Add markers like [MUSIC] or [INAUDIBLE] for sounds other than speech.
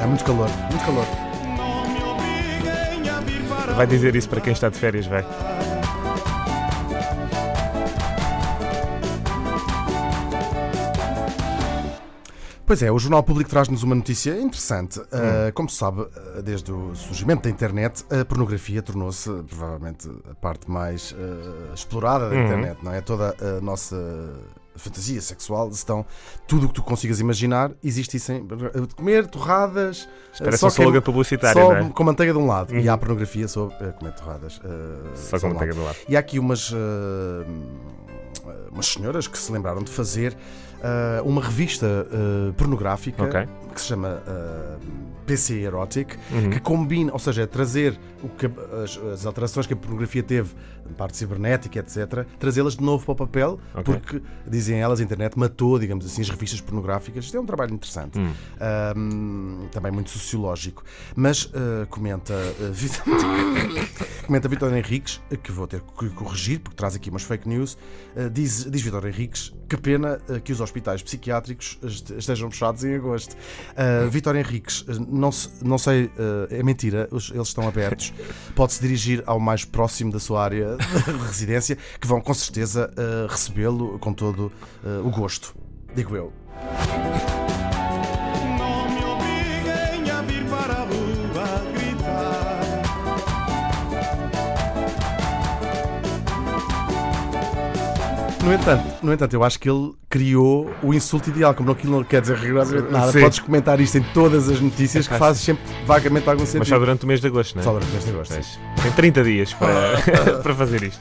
É muito calor, muito calor. Vai dizer isso para quem está de férias, vai. Pois é, o Jornal Público traz-nos uma notícia interessante. Uh, como se sabe, uh, desde o surgimento da internet, a pornografia tornou-se provavelmente a parte mais uh, explorada da Uhum. internet, não é? Toda a nossa fantasia sexual, estão tudo o que tu consigas imaginar, existe isso em comer torradas, Parece só um slogan publicitário, só não é? com manteiga de um lado Uhum. e há a pornografia sobre uh, comer torradas. uh, Só com manteiga do lado. E há aqui umas, uh, umas senhoras que se lembraram de fazer uma revista pornográfica Ok. que se chama PC Erotic, Uhum. que combina, ou seja, é trazer o que, as, as alterações que a pornografia teve, parte cibernética, etc., trazê-las de novo para o papel, Ok. porque, dizem elas, a internet matou, digamos assim, as revistas pornográficas. Isto é um trabalho interessante, Hum. Um, também muito sociológico. Mas uh, comenta, uh, [LAUGHS] comenta Vitor Henriques, que vou ter que corrigir, porque traz aqui umas fake news. Uh, diz, diz Vitor Henriques que pena que os hospitais psiquiátricos est- estejam fechados em agosto. Vitor Henriques, não, se- não sei, uh, é mentira, eles estão abertos. [LAUGHS] Pode-se dirigir ao mais próximo da sua área de [LAUGHS] residência, que vão com certeza uh, recebê-lo com todo uh, o gosto. Digo eu. No entanto, no entanto, eu acho que ele criou o insulto ideal, como aquilo não quer dizer rigorosamente nada. Sim. Podes comentar isto em todas as notícias que fazes sempre vagamente algum Mas só sentido. durante o mês de agosto, não é? Só durante este agosto. sim. Pois. Tem 30 dias para, [LAUGHS] [LAUGHS] para fazer isto.